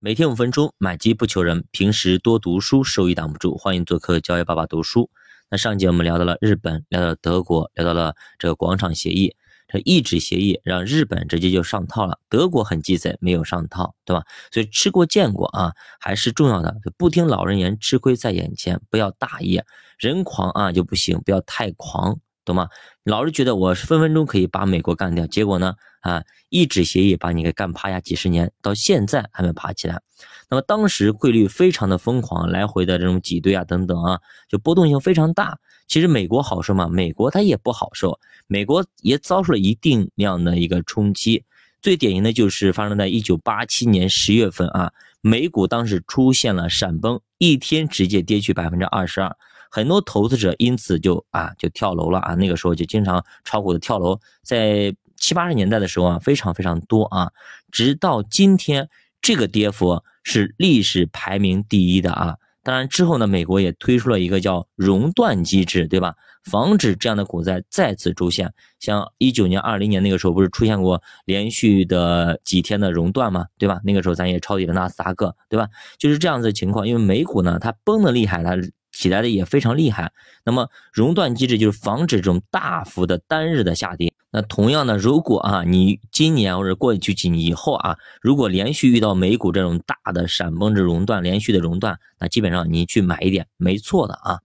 每天五分钟，买机不求人，平时多读书，收益挡不住。欢迎做客教育爸爸读书。那上节我们聊到了日本，聊到了德国，聊到了这个广场协议，这一纸协议让日本直接就上套了，德国很鸡贼，没有上套，对吧？所以吃过见过啊，还是重要的。不听老人言，吃亏在眼前，不要大意，人狂啊就不行，不要太狂。懂吗？老是觉得我分分钟可以把美国干掉，结果呢？啊，一纸协议把你给干趴下几十年，到现在还没爬起来。那么当时汇率非常的疯狂，来回的这种挤兑啊等等啊，就波动性非常大。其实美国好受吗？美国它也不好受，美国也遭受了一定量的一个冲击。最典型的就是发生在一九八七年十月份啊，美股当时出现了闪崩，一天直接跌去百分之二十二。很多投资者因此就啊就跳楼了啊，那个时候就经常炒股的跳楼，在七八十年代的时候啊，非常非常多啊，直到今天这个跌幅是历史排名第一的啊。当然之后呢，美国也推出了一个叫熔断机制，对吧？防止这样的股灾再次出现。像一九年、二零年那个时候不是出现过连续的几天的熔断嘛，对吧？那个时候咱也抄底了纳斯达克，对吧？就是这样子情况，因为美股呢它崩的厉害，它。起来的也非常厉害，那么熔断机制就是防止这种大幅的单日的下跌。那同样呢，如果啊你今年或者过去几年以后啊，如果连续遇到美股这种大的闪崩式熔断，连续的熔断，那基本上你去买一点没错的啊。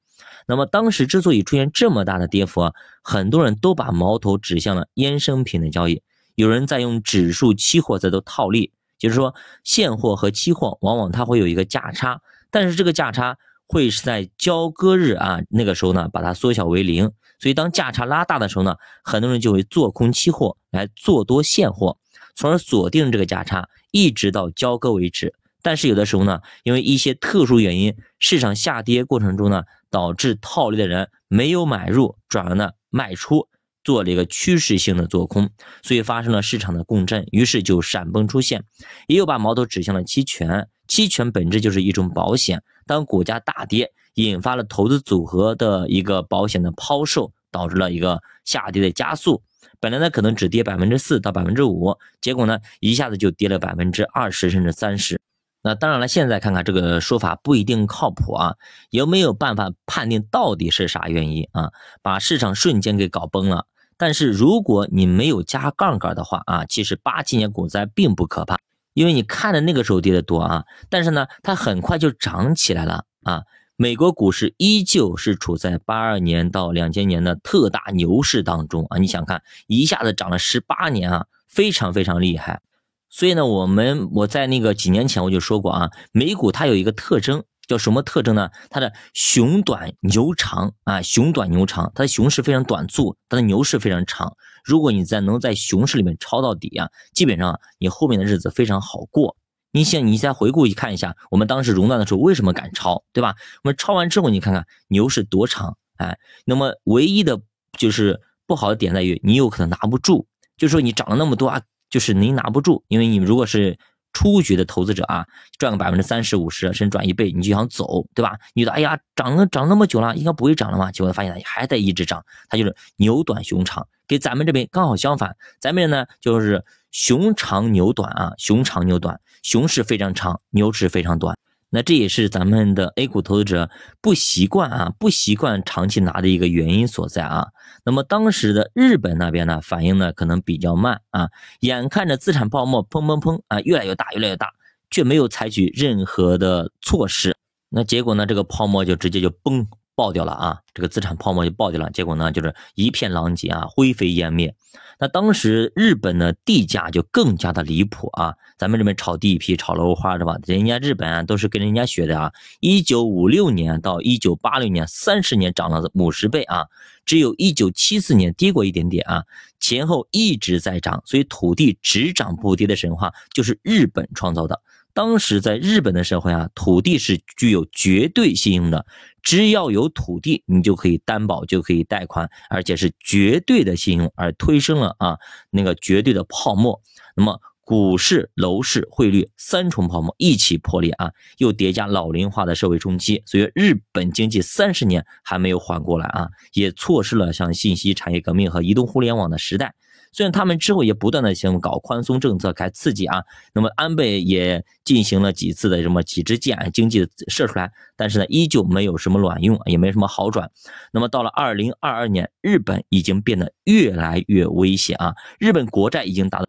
那么当时之所以出现这么大的跌幅啊，很多人都把矛头指向了衍生品的交易，有人在用指数期货在做套利，就是说现货和期货往往它会有一个价差，但是这个价差。会是在交割日啊，那个时候呢，把它缩小为零。所以当价差拉大的时候呢，很多人就会做空期货来做多现货，从而锁定这个价差，一直到交割为止。但是有的时候呢，因为一些特殊原因，市场下跌过程中呢，导致套利的人没有买入，转而呢卖出，做了一个趋势性的做空，所以发生了市场的共振，于是就闪崩出现，也有把矛头指向了期权。期权本质就是一种保险，当股价大跌，引发了投资组合的一个保险的抛售，导致了一个下跌的加速。本来呢可能只跌百分之四到百分之五，结果呢一下子就跌了百分之二十甚至三十。那当然了，现在看看这个说法不一定靠谱啊，有没有办法判定到底是啥原因啊？把市场瞬间给搞崩了。但是如果你没有加杠杆的话啊，其实八七年股灾并不可怕。因为你看的那个时候跌的多啊，但是呢，它很快就涨起来了啊。美国股市依旧是处在八二年到两千年的特大牛市当中啊。你想看，一下子涨了十八年啊，非常非常厉害。所以呢，我们我在那个几年前我就说过啊，美股它有一个特征。叫什么特征呢？它的熊短牛长啊，熊短牛长，它的熊市非常短促，它的牛市非常长。如果你在能在熊市里面抄到底啊，基本上你后面的日子非常好过。你想，你再回顾一看一下，我们当时熔断的时候为什么敢抄，对吧？我们抄完之后，你看看牛市多长，哎，那么唯一的就是不好的点在于你有可能拿不住，就是说你涨了那么多啊，就是你拿不住，因为你如果是。初局的投资者啊，赚个百分之三十、五十，甚至赚一倍，你就想走，对吧？你觉得哎呀，涨了涨那么久了，应该不会涨了嘛？结果他发现还在一直涨，它就是牛短熊长，跟咱们这边刚好相反。咱们呢就是熊长牛短啊，熊长牛短，熊市非常长，牛市非常短。那这也是咱们的 A 股投资者不习惯啊，不习惯长期拿的一个原因所在啊。那么当时的日本那边呢，反应呢可能比较慢啊，眼看着资产泡沫砰砰砰啊越来越大越来越大，却没有采取任何的措施，那结果呢，这个泡沫就直接就崩。爆掉了啊！这个资产泡沫就爆掉了，结果呢就是一片狼藉啊，灰飞烟灭。那当时日本的地价就更加的离谱啊！咱们这边炒地皮、炒楼花是吧？人家日本啊都是跟人家学的啊！一九五六年到一九八六年，三十年涨了五十倍啊！只有一九七四年跌过一点点啊，前后一直在涨，所以土地只涨不跌的神话就是日本创造的。当时在日本的社会啊，土地是具有绝对信用的，只要有土地，你就可以担保，就可以贷款，而且是绝对的信用，而推升了啊那个绝对的泡沫。那么股市、楼市、汇率三重泡沫一起破裂啊，又叠加老龄化的社会冲击，所以日本经济三十年还没有缓过来啊，也错失了像信息产业革命和移动互联网的时代。虽然他们之后也不断的想搞宽松政策，开刺激啊，那么安倍也进行了几次的什么几支箭，经济射出来，但是呢，依旧没有什么卵用，也没什么好转。那么到了二零二二年，日本已经变得越来越危险啊，日本国债已经达到。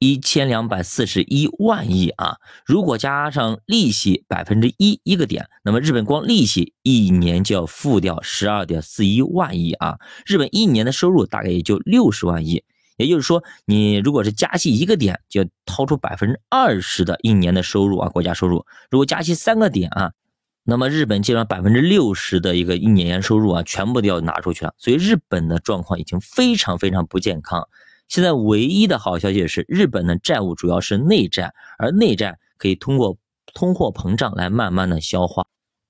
一千两百四十一万亿啊！如果加上利息百分之一一个点，那么日本光利息一年就要付掉十二点四一万亿啊！日本一年的收入大概也就六十万亿，也就是说，你如果是加息一个点，就要掏出百分之二十的一年的收入啊，国家收入。如果加息三个点啊，那么日本基本上百分之六十的一个一年收入啊，全部都要拿出去了。所以日本的状况已经非常非常不健康。现在唯一的好消息是，日本的债务主要是内债，而内债可以通过通货膨胀来慢慢的消化。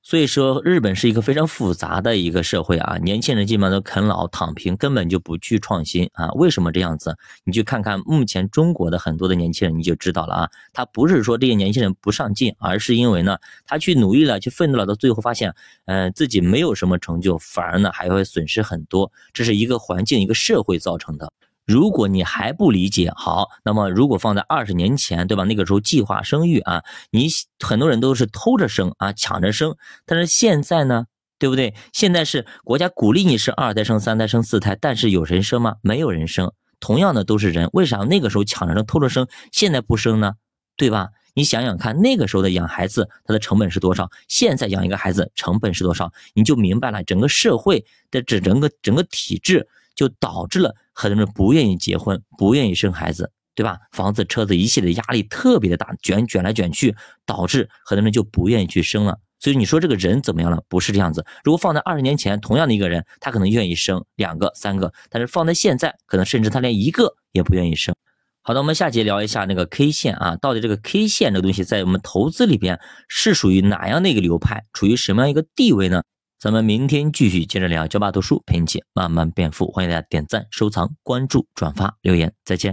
所以说，日本是一个非常复杂的一个社会啊，年轻人基本上都啃老躺平，根本就不去创新啊。为什么这样子？你去看看目前中国的很多的年轻人，你就知道了啊。他不是说这些年轻人不上进，而是因为呢，他去努力了，去奋斗了，到最后发现，嗯，自己没有什么成就，反而呢还会损失很多。这是一个环境，一个社会造成的。如果你还不理解，好，那么如果放在二十年前，对吧？那个时候计划生育啊，你很多人都是偷着生啊，抢着生。但是现在呢，对不对？现在是国家鼓励你生二胎、生三胎、生四胎，但是有人生吗？没有人生。同样的都是人，为啥那个时候抢着生、偷着生，现在不生呢？对吧？你想想看，那个时候的养孩子，它的成本是多少？现在养一个孩子成本是多少？你就明白了，整个社会的整整个整个体制。就导致了很多人不愿意结婚，不愿意生孩子，对吧？房子、车子一系列压力特别的大，卷卷来卷去，导致很多人就不愿意去生了。所以你说这个人怎么样了？不是这样子。如果放在二十年前，同样的一个人，他可能愿意生两个、三个，但是放在现在，可能甚至他连一个也不愿意生。好的，我们下节聊一下那个 K 线啊，到底这个 K 线这个东西在我们投资里边是属于哪样的一个流派，处于什么样一个地位呢？咱们明天继续接着聊，教爸读书陪你一起慢慢变富。欢迎大家点赞、收藏、关注、转发、留言，再见。